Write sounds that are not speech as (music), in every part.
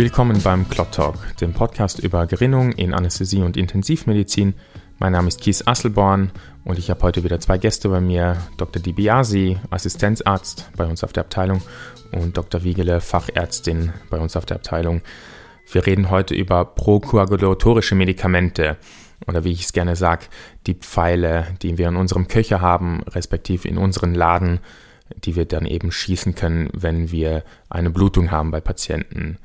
Willkommen beim Clot Talk, dem Podcast über Gerinnung in Anästhesie und Intensivmedizin. Mein Name ist Kies Asselborn und ich habe heute wieder zwei Gäste bei mir. Dr. DiBiase, Assistenzarzt bei uns auf der Abteilung und Dr. Wiegele, Fachärztin bei uns auf der Abteilung. Wir reden heute über prokoagulatorische Medikamente oder wie ich es gerne sage, die Pfeile, die wir in unserem Köcher haben, respektive in unseren Laden, die wir dann eben schießen können, wenn wir eine Blutung haben bei Patienten.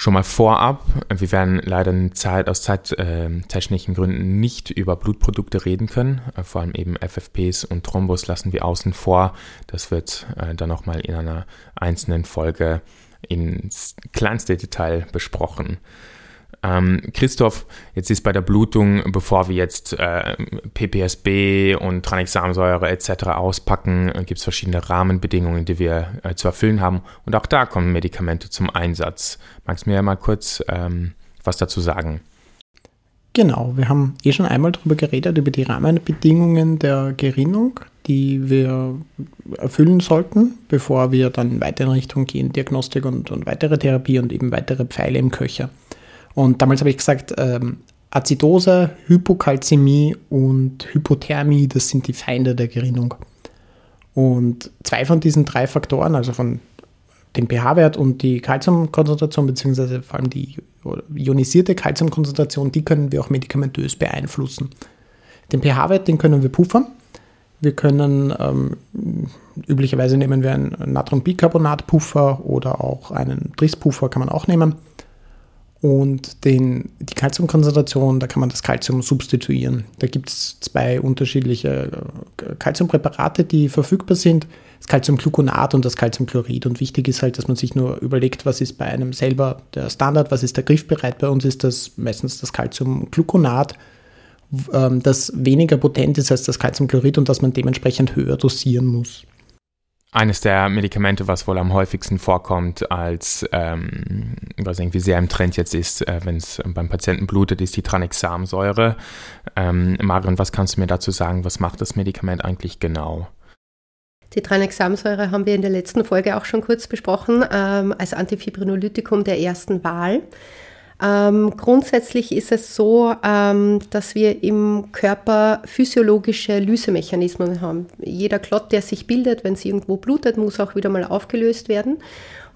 Schon mal vorab, wir werden leider Zeit, aus zeittechnischen äh, Gründen nicht über Blutprodukte reden können. Äh, vor allem eben FFPs und Thrombus lassen wir außen vor. Das wird äh, dann nochmal in einer einzelnen Folge ins kleinste Detail besprochen. Ähm, Christoph, jetzt ist bei der Blutung, bevor wir jetzt äh, PPSB und Tranexamsäure etc. auspacken, äh, gibt es verschiedene Rahmenbedingungen, die wir äh, zu erfüllen haben. Und auch da kommen Medikamente zum Einsatz. Magst du mir ja mal kurz ähm, was dazu sagen? Genau, wir haben eh schon einmal darüber geredet, über die Rahmenbedingungen der Gerinnung, die wir erfüllen sollten, bevor wir dann weiter in Richtung gehen, Diagnostik und, und weitere Therapie und eben weitere Pfeile im Köcher. Und damals habe ich gesagt, ähm, Azidose, Hypokalzämie und Hypothermie, das sind die Feinde der Gerinnung. Und zwei von diesen drei Faktoren, also von dem pH-Wert und die Kalziumkonzentration, beziehungsweise vor allem die ionisierte Kalziumkonzentration, die können wir auch medikamentös beeinflussen. Den pH-Wert, den können wir puffern. Wir können, ähm, üblicherweise nehmen wir einen Natriumbicarbonat-Puffer oder auch einen Tris-Puffer kann man auch nehmen. Und den, die Kalziumkonzentration, da kann man das Kalzium substituieren. Da gibt es zwei unterschiedliche Kalziumpräparate, die verfügbar sind. Das Calciumgluconat und das Calciumchlorid. Und wichtig ist halt, dass man sich nur überlegt, was ist bei einem selber der Standard, was ist der griffbereit. Bei uns ist das meistens das Calciumgluconat, ähm, das weniger potent ist als das Calciumchlorid und das man dementsprechend höher dosieren muss eines der Medikamente, was wohl am häufigsten vorkommt, als ähm, was irgendwie sehr im Trend jetzt ist, äh, wenn es beim Patienten blutet, ist die Tranexamsäure. Ähm, Marion, was kannst du mir dazu sagen? Was macht das Medikament eigentlich genau? Die Tranexamsäure haben wir in der letzten Folge auch schon kurz besprochen, ähm, als Antifibrinolytikum der ersten Wahl. Ähm, grundsätzlich ist es so, ähm, dass wir im Körper physiologische Lysemechanismen haben. Jeder Klott, der sich bildet, wenn es irgendwo blutet, muss auch wieder mal aufgelöst werden.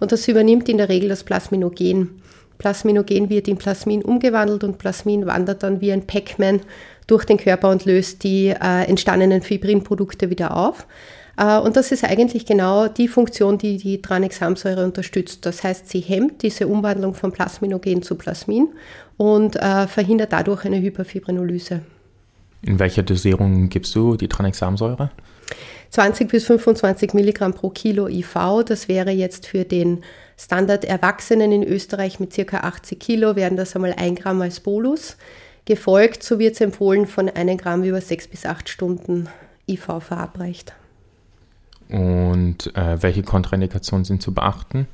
Und das übernimmt in der Regel das Plasminogen. Plasminogen wird in Plasmin umgewandelt und Plasmin wandert dann wie ein Pac-Man durch den Körper und löst die äh, entstandenen Fibrinprodukte wieder auf. Äh, und das ist eigentlich genau die Funktion, die die Tranexamsäure unterstützt. Das heißt, sie hemmt diese Umwandlung von Plasminogen zu Plasmin und äh, verhindert dadurch eine Hyperfibrinolyse. In welcher Dosierung gibst du die Tranexamsäure? 20 bis 25 Milligramm pro Kilo IV. Das wäre jetzt für den Standard Erwachsenen in Österreich mit circa 80 Kilo, wären das einmal 1 Gramm als Bolus. Gefolgt, so wird es empfohlen, von 1 Gramm über 6 bis 8 Stunden IV verabreicht. Und äh, welche Kontraindikationen sind zu beachten?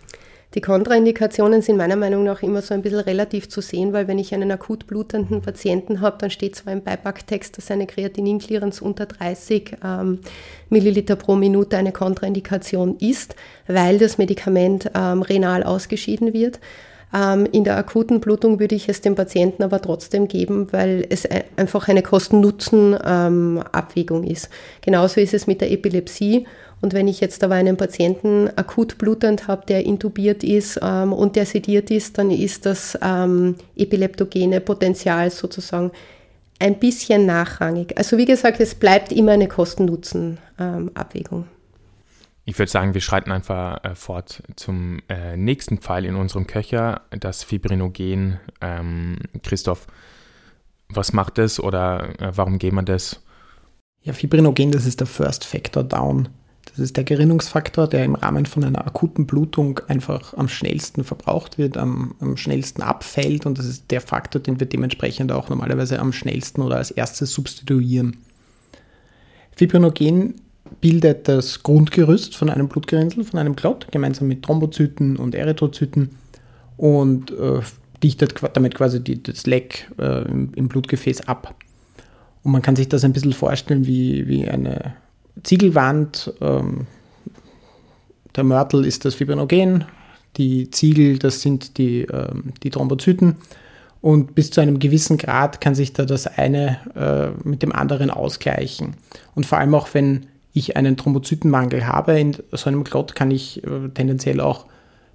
Die Kontraindikationen sind meiner Meinung nach immer so ein bisschen relativ zu sehen, weil wenn ich einen akut blutenden Patienten habe, dann steht zwar im Beipacktext, dass eine Kreatininclearance unter 30 ähm, Milliliter pro Minute eine Kontraindikation ist, weil das Medikament ähm, renal ausgeschieden wird. Ähm, in der akuten Blutung würde ich es dem Patienten aber trotzdem geben, weil es einfach eine Kosten-Nutzen-Abwägung ähm, ist. Genauso ist es mit der Epilepsie und wenn ich jetzt aber einen Patienten akut blutend habe, der intubiert ist ähm, und der sediert ist, dann ist das ähm, epileptogene Potenzial sozusagen ein bisschen nachrangig. Also wie gesagt, es bleibt immer eine Kosten-Nutzen-Abwägung. ich würde sagen, wir schreiten einfach äh, fort zum äh, nächsten Pfeil in unserem Köcher, das Fibrinogen. Ähm, Christoph, was macht das oder äh, warum geben wir das? Ja, Fibrinogen, das ist der First Factor Down. Das ist der Gerinnungsfaktor, der im Rahmen von einer akuten Blutung einfach am schnellsten verbraucht wird, am, am, schnellsten abfällt und das ist der Faktor, den wir dementsprechend auch normalerweise am schnellsten oder als erstes substituieren. Fibrinogen bildet das Grundgerüst von einem Blutgerinnsel, von einem Klott, gemeinsam mit Thrombozyten und Erythrozyten und äh, dichtet damit quasi die, das Leck äh, im, im Blutgefäß ab. Und man kann sich das ein bisschen vorstellen wie, wie eine Ziegelwand. Ähm, der Mörtel ist das Fibrinogen, Die Ziegel, das sind die, äh, die Thrombozyten. Und bis zu einem gewissen Grad kann sich da das eine äh, mit dem anderen ausgleichen. Und vor allem auch, wenn ich einen Thrombozytenmangel habe in so einem Klot, kann ich äh, tendenziell auch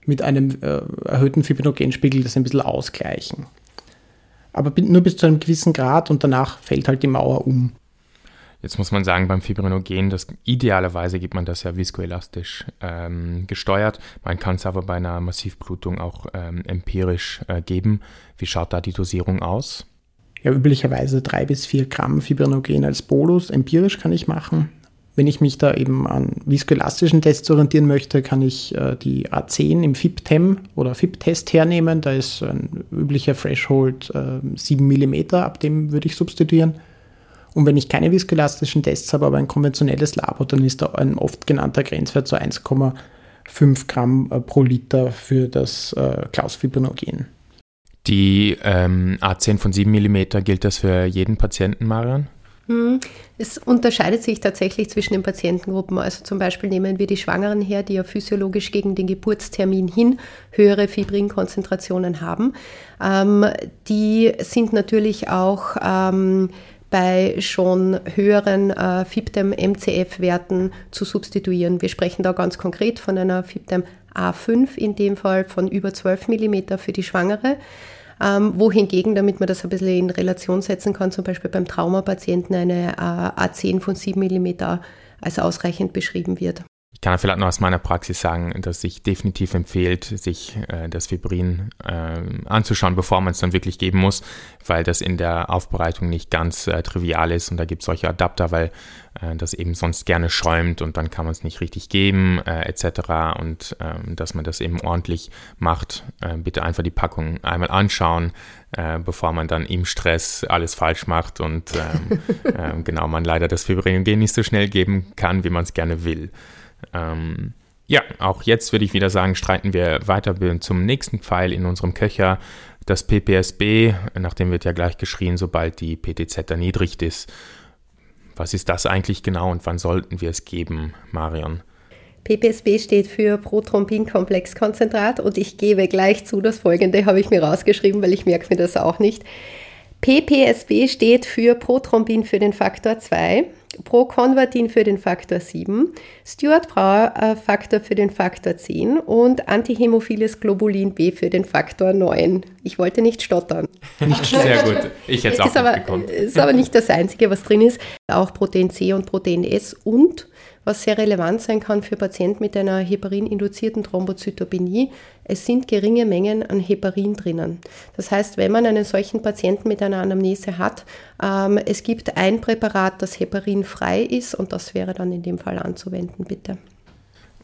mit einem äh, erhöhten Fibrinogenspiegel das ein bisschen ausgleichen. Aber nur bis zu einem gewissen Grad und danach fällt halt die Mauer um. Jetzt muss man sagen, beim Fibrinogen, das, idealerweise gibt man das ja viskoelastisch ähm, gesteuert. Man kann es aber bei einer Massivblutung auch ähm, empirisch äh, geben. Wie schaut da die Dosierung aus? Ja, üblicherweise drei bis vier Gramm Fibrinogen als Bolus. Empirisch kann ich machen. Wenn ich mich da eben an viskoelastischen Tests orientieren möchte, kann ich äh, die A10 im FIP-TEM oder FIP-Test hernehmen. Da ist ein üblicher Threshold äh, 7 mm, ab dem würde ich substituieren. Und wenn ich keine viskoelastischen Tests habe, aber ein konventionelles Labor, dann ist da ein oft genannter Grenzwert so 1,5 Gramm äh, pro Liter für das äh, Klausfibrinogen. Die ähm, A10 von 7 mm, gilt das für jeden Patienten, Marian? Hm, es unterscheidet sich tatsächlich zwischen den Patientengruppen. Also zum Beispiel nehmen wir die Schwangeren her, die ja physiologisch gegen den Geburtstermin hin höhere Fibrinkonzentrationen haben. Ähm, die sind natürlich auch ähm, bei schon höheren äh, FIBDEM-MCF-Werten zu substituieren. Wir sprechen da ganz konkret von einer FIBDEM A5, in dem Fall von über 12 mm für die Schwangere. Ähm, wohingegen, damit man das ein bisschen in Relation setzen kann, zum Beispiel beim Traumapatienten eine äh, A10 von 7 mm als ausreichend beschrieben wird. Ich kann vielleicht noch aus meiner Praxis sagen, dass sich definitiv empfiehlt, sich äh, das Fibrin äh, anzuschauen, bevor man es dann wirklich geben muss, weil das in der Aufbereitung nicht ganz äh, trivial ist und da gibt es solche Adapter, weil äh, das eben sonst gerne schäumt und dann kann man es nicht richtig geben äh, etc. Und ähm, dass man das eben ordentlich macht, äh, bitte einfach die Packung einmal anschauen, bevor man dann im Stress alles falsch macht und ähm, (laughs) ähm, genau man leider das Fibrinogen nicht so schnell geben kann, wie man es gerne will. Ähm, ja, auch jetzt würde ich wieder sagen, streiten wir weiter zum nächsten Pfeil in unserem Köcher. Das PPSB, nach dem wird ja gleich geschrien, sobald die PTZ erniedrigt ist. Was ist das eigentlich genau und wann sollten wir es geben, Marion? PPSB steht für Prothrombinkomplexkonzentrat und ich gebe gleich zu, das folgende habe ich mir rausgeschrieben, weil ich merke mir das auch nicht. PPSB steht für Prothrombin für den Faktor 2, Proconvertin für den Faktor 7, Stewart-Brauer-Faktor für den Faktor 10 und antihämophiles Globulin B für den Faktor 9. Ich wollte nicht stottern. Nicht (laughs) Sehr gut. Ich hätte es auch ist aber, gekonnt. ist aber nicht das Einzige, was drin ist. Auch Protein C und Protein S und was sehr relevant sein kann für Patienten mit einer heparin-induzierten Thrombozytopenie. Es sind geringe Mengen an Heparin drinnen. Das heißt, wenn man einen solchen Patienten mit einer Anamnese hat, ähm, es gibt ein Präparat, das heparinfrei ist und das wäre dann in dem Fall anzuwenden, bitte.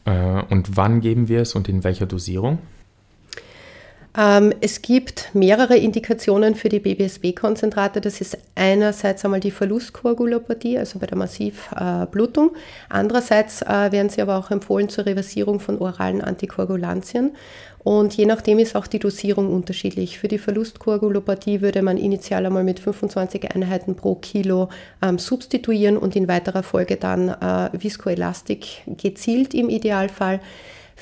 Äh, und wann geben wir es und in welcher Dosierung? Ähm, es gibt mehrere Indikationen für die BBSB-Konzentrate. Das ist einerseits einmal die Verlustkoagulopathie, also bei der Massivblutung. Äh, Andererseits äh, werden sie aber auch empfohlen zur Reversierung von oralen Antikoagulantien. Und je nachdem ist auch die Dosierung unterschiedlich. Für die Verlustkoagulopathie würde man initial einmal mit 25 Einheiten pro Kilo ähm, substituieren und in weiterer Folge dann äh, Viskoelastik gezielt im Idealfall.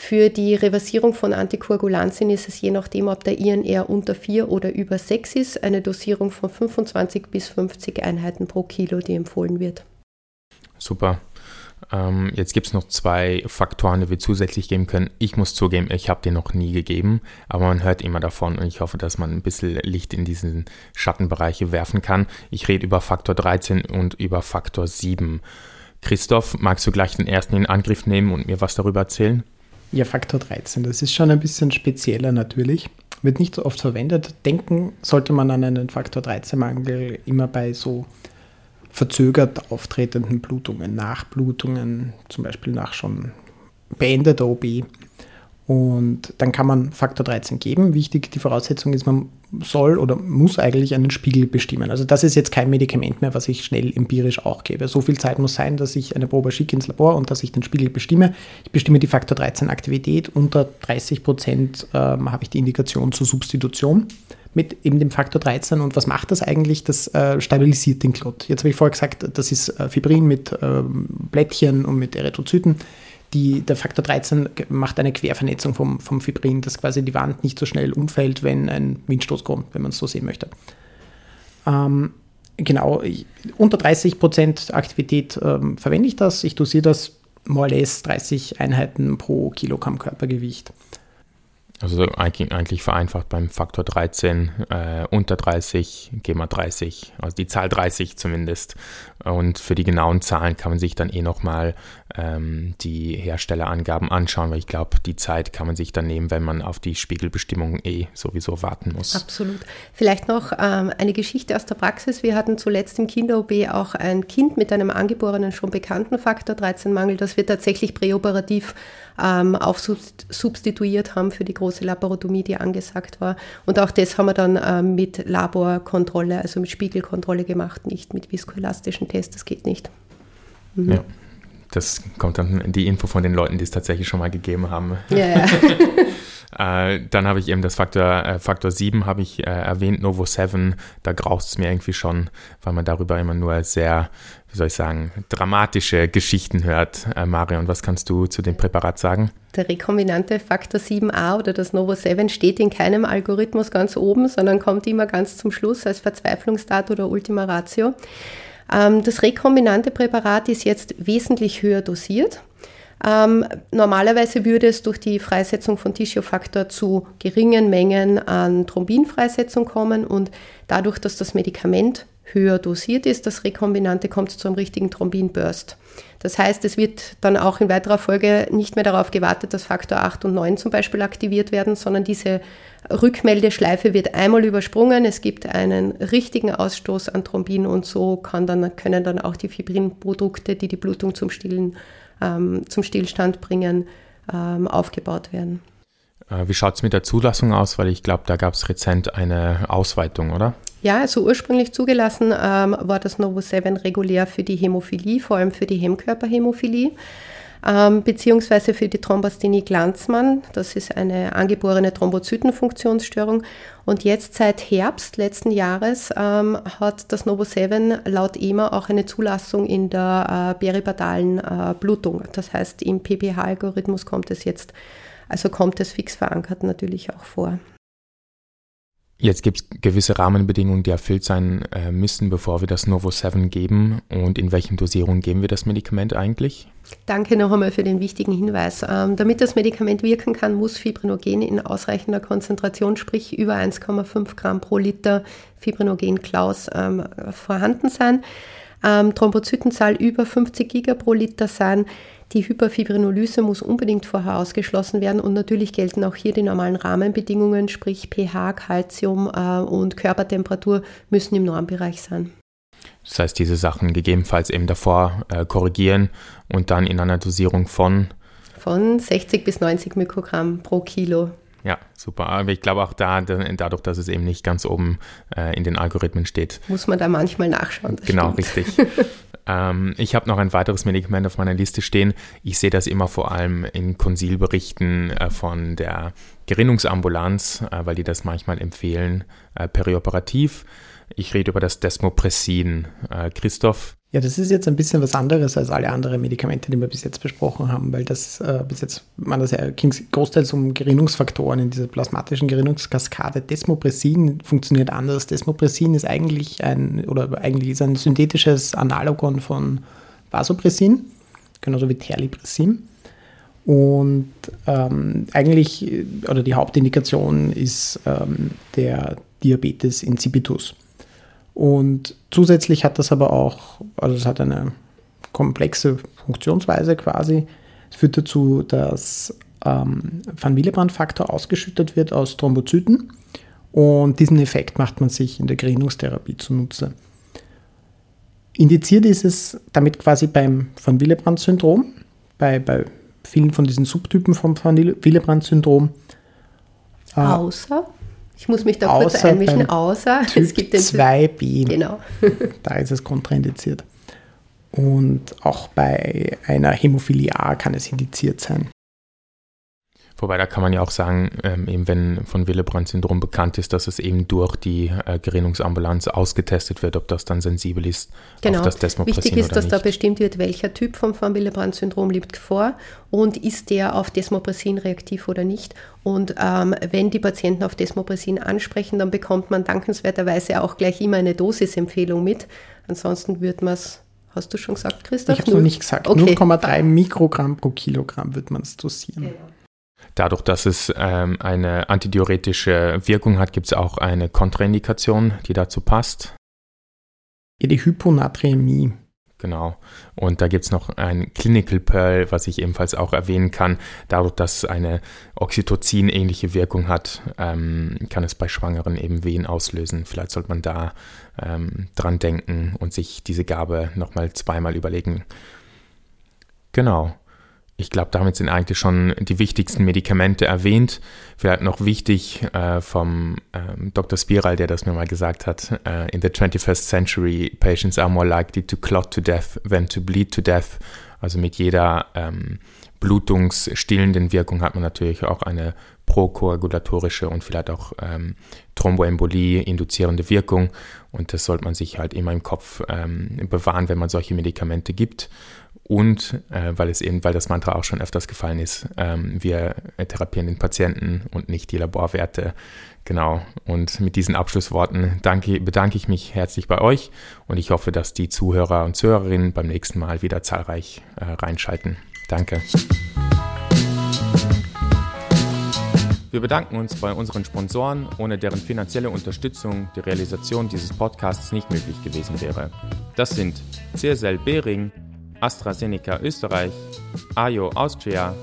Für die Reversierung von Antikoagulantien ist es je nachdem, ob der INR unter 4 oder über 6 ist, eine Dosierung von 25 bis 50 Einheiten pro Kilo, die empfohlen wird. Super. Ähm, jetzt gibt es noch zwei Faktoren, die wir zusätzlich geben können. Ich muss zugeben, ich habe den noch nie gegeben, aber man hört immer davon und ich hoffe, dass man ein bisschen Licht in diesen Schattenbereiche werfen kann. Ich rede über Faktor 13 und über Faktor 7. Christoph, magst du gleich den ersten in Angriff nehmen und mir was darüber erzählen? Ja, Faktor 13, das ist schon ein bisschen spezieller natürlich. Wird nicht so oft verwendet. Denken sollte man an einen Faktor 13-Mangel immer bei so verzögert auftretenden Blutungen, Nachblutungen, zum Beispiel nach schon beendeter OB. Und dann kann man Faktor 13 geben. Wichtig, die Voraussetzung ist, man soll oder muss eigentlich einen Spiegel bestimmen. Also das ist jetzt kein Medikament mehr, was ich schnell empirisch auch gebe. So viel Zeit muss sein, dass ich eine Probe schicke ins Labor und dass ich den Spiegel bestimme. Ich bestimme die Faktor 13 Aktivität. Unter 30 Prozent ähm, habe ich die Indikation zur Substitution mit eben dem Faktor 13. Und was macht das eigentlich? Das äh, stabilisiert den Klot. Jetzt habe ich vorher gesagt, das ist äh, Fibrin mit äh, Blättchen und mit Erythrozyten die, der Faktor 13 macht eine Quervernetzung vom, vom Fibrin, dass quasi die Wand nicht so schnell umfällt, wenn ein Windstoß kommt, wenn man es so sehen möchte. Ähm, genau, unter 30 Prozent Aktivität ähm, verwende ich das. Ich dosiere das more or less 30 Einheiten pro Kilogramm Körpergewicht. Also eigentlich vereinfacht beim Faktor 13, äh, unter 30 gehen wir 30, also die Zahl 30 zumindest. Und für die genauen Zahlen kann man sich dann eh nochmal ähm, die Herstellerangaben anschauen, weil ich glaube, die Zeit kann man sich dann nehmen, wenn man auf die Spiegelbestimmung eh sowieso warten muss. Absolut. Vielleicht noch ähm, eine Geschichte aus der Praxis. Wir hatten zuletzt im Kinder-OB auch ein Kind mit einem angeborenen, schon bekannten Faktor 13-Mangel, das wir tatsächlich präoperativ ähm, aufsubstituiert haben für die große Laparotomie, die angesagt war. Und auch das haben wir dann ähm, mit Laborkontrolle, also mit Spiegelkontrolle gemacht, nicht mit viskoelastischen Tests, das geht nicht. Mhm. Ja. Das kommt dann die Info von den Leuten, die es tatsächlich schon mal gegeben haben. Ja, ja. (laughs) Äh, dann habe ich eben das Faktor, äh, Faktor 7 habe ich äh, erwähnt, Novo 7, da graust es mir irgendwie schon, weil man darüber immer nur sehr, wie soll ich sagen, dramatische Geschichten hört. Äh, Marion, was kannst du zu dem Präparat sagen? Der rekombinante Faktor 7a oder das Novo 7 steht in keinem Algorithmus ganz oben, sondern kommt immer ganz zum Schluss als Verzweiflungsdat oder Ultima Ratio. Ähm, das rekombinante Präparat ist jetzt wesentlich höher dosiert. Ähm, normalerweise würde es durch die Freisetzung von Tissue-Faktor zu geringen Mengen an Thrombinfreisetzung kommen und dadurch, dass das Medikament höher dosiert ist, das Rekombinante kommt zu einem richtigen Thrombinburst. Das heißt, es wird dann auch in weiterer Folge nicht mehr darauf gewartet, dass Faktor 8 und 9 zum Beispiel aktiviert werden, sondern diese Rückmeldeschleife wird einmal übersprungen. Es gibt einen richtigen Ausstoß an Thrombin und so dann, können dann auch die Fibrinprodukte, die die Blutung zum, Stillen, ähm, zum Stillstand bringen, ähm, aufgebaut werden. Äh, wie schaut es mit der Zulassung aus? Weil ich glaube, da gab es rezent eine Ausweitung, oder? Ja, also ursprünglich zugelassen ähm, war das Novo 7 regulär für die Hämophilie, vor allem für die Hemmkörperhämophilie, ähm, beziehungsweise für die Thrombasthenie Glanzmann. Das ist eine angeborene Thrombozytenfunktionsstörung. Und jetzt seit Herbst letzten Jahres ähm, hat das Novo 7 laut EMA auch eine Zulassung in der äh, peripatalen äh, Blutung. Das heißt, im PPH-Algorithmus kommt es jetzt, also kommt es fix verankert natürlich auch vor. Jetzt gibt es gewisse Rahmenbedingungen, die erfüllt sein äh, müssen, bevor wir das Novo 7 geben. Und in welchen Dosierungen geben wir das Medikament eigentlich? Danke noch einmal für den wichtigen Hinweis. Ähm, damit das Medikament wirken kann, muss Fibrinogen in ausreichender Konzentration, sprich über 1,5 Gramm pro Liter Fibrinogen Klaus ähm, vorhanden sein. Ähm, Thrombozytenzahl über 50 Giga pro Liter sein. Die Hyperfibrinolyse muss unbedingt vorher ausgeschlossen werden und natürlich gelten auch hier die normalen Rahmenbedingungen, sprich pH, Calcium äh, und Körpertemperatur müssen im Normbereich sein. Das heißt, diese Sachen gegebenenfalls eben davor äh, korrigieren und dann in einer Dosierung von von 60 bis 90 Mikrogramm pro Kilo. Ja, super. Aber ich glaube auch da, dadurch, dass es eben nicht ganz oben äh, in den Algorithmen steht. Muss man da manchmal nachschauen. Genau, stimmt. richtig. (laughs) Ähm, ich habe noch ein weiteres Medikament auf meiner Liste stehen. Ich sehe das immer vor allem in Konsilberichten äh, von der Gerinnungsambulanz, äh, weil die das manchmal empfehlen, äh, perioperativ. Ich rede über das Desmopressin. Äh, Christoph? Ja, das ist jetzt ein bisschen was anderes als alle anderen Medikamente, die wir bis jetzt besprochen haben, weil das äh, bis jetzt man das ja ging großteils um Gerinnungsfaktoren in dieser plasmatischen Gerinnungskaskade. Desmopressin funktioniert anders. Desmopressin ist eigentlich ein oder eigentlich ist ein synthetisches Analogon von Vasopressin, genauso wie Terlipressin. Und ähm, eigentlich, oder die Hauptindikation ist ähm, der Diabetes insipidus. Und zusätzlich hat das aber auch, also es hat eine komplexe Funktionsweise quasi. Es führt dazu, dass ähm, Van Willebrand-Faktor ausgeschüttet wird aus Thrombozyten und diesen Effekt macht man sich in der Gerinnungstherapie zunutze. Indiziert ist es damit quasi beim Van Willebrand-Syndrom, bei, bei vielen von diesen Subtypen vom Van Willebrand-Syndrom. Äh, Außer? Ich muss mich da kurz einmischen, außer typ es gibt den 2b. Genau. (laughs) da ist es kontraindiziert. Und auch bei einer Hämophilie A kann es indiziert sein. Wobei da kann man ja auch sagen, ähm, eben wenn von Willebrand-Syndrom bekannt ist, dass es eben durch die äh, Gerinnungsambulanz ausgetestet wird, ob das dann sensibel ist genau. auf das Desmopressin Wichtig ist, dass nicht. da bestimmt wird, welcher Typ von von Willebrand-Syndrom liegt vor und ist der auf Desmopressin reaktiv oder nicht. Und ähm, wenn die Patienten auf Desmopressin ansprechen, dann bekommt man dankenswerterweise auch gleich immer eine Dosisempfehlung mit. Ansonsten wird man es Hast du schon gesagt, Christoph? Ich habe es noch nicht gesagt. Okay. 0,3 Mikrogramm pro Kilogramm wird man es dosieren. Genau. Dadurch, dass es ähm, eine antidiuretische Wirkung hat, gibt es auch eine Kontraindikation, die dazu passt. Ja, die Hyponaträmie. Genau. Und da gibt es noch ein Clinical Pearl, was ich ebenfalls auch erwähnen kann. Dadurch, dass es eine Oxytocin-ähnliche Wirkung hat, ähm, kann es bei Schwangeren eben Wehen auslösen. Vielleicht sollte man da ähm, dran denken und sich diese Gabe nochmal zweimal überlegen. Genau. Ich glaube, damit sind eigentlich schon die wichtigsten Medikamente erwähnt. Vielleicht noch wichtig äh, vom ähm, Dr. Spiral, der das mir mal gesagt hat, äh, in the 21st century, patients are more likely to clot to death than to bleed to death. Also mit jeder ähm, blutungsstillenden Wirkung hat man natürlich auch eine prokoagulatorische und vielleicht auch ähm, Thromboembolie induzierende Wirkung. Und das sollte man sich halt immer im Kopf ähm, bewahren, wenn man solche Medikamente gibt. Und äh, weil es eben, weil das Mantra auch schon öfters gefallen ist, ähm, wir therapieren den Patienten und nicht die Laborwerte. Genau. Und mit diesen Abschlussworten danke, bedanke ich mich herzlich bei euch und ich hoffe, dass die Zuhörer und Zuhörerinnen beim nächsten Mal wieder zahlreich äh, reinschalten. Danke. Wir bedanken uns bei unseren Sponsoren, ohne deren finanzielle Unterstützung die Realisation dieses Podcasts nicht möglich gewesen wäre. Das sind CSL Behring, AstraZeneca Österreich, AJO Austria,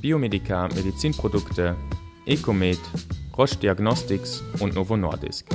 Biomedica Medizinprodukte, Ecomed, Roche Diagnostics und Novo Nordisk.